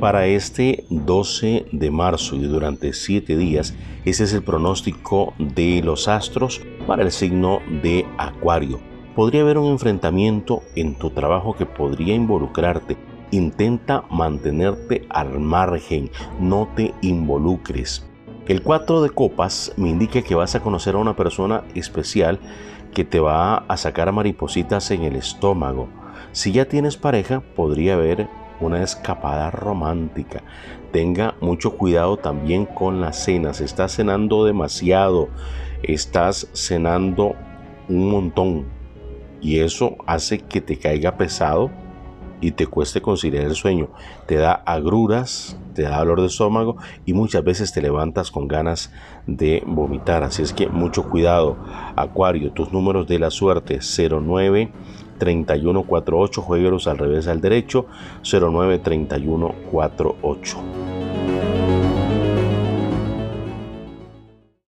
Para este 12 de marzo y durante 7 días, ese es el pronóstico de los astros para el signo de Acuario. Podría haber un enfrentamiento en tu trabajo que podría involucrarte. Intenta mantenerte al margen, no te involucres. El 4 de copas me indica que vas a conocer a una persona especial que te va a sacar maripositas en el estómago. Si ya tienes pareja, podría haber una escapada romántica. Tenga mucho cuidado también con las cenas. Estás cenando demasiado. Estás cenando un montón. Y eso hace que te caiga pesado y te cueste conciliar el sueño. Te da agruras, te da dolor de estómago y muchas veces te levantas con ganas de vomitar. Así es que mucho cuidado. Acuario, tus números de la suerte 09 3148, juegueros al revés al derecho 09 3148.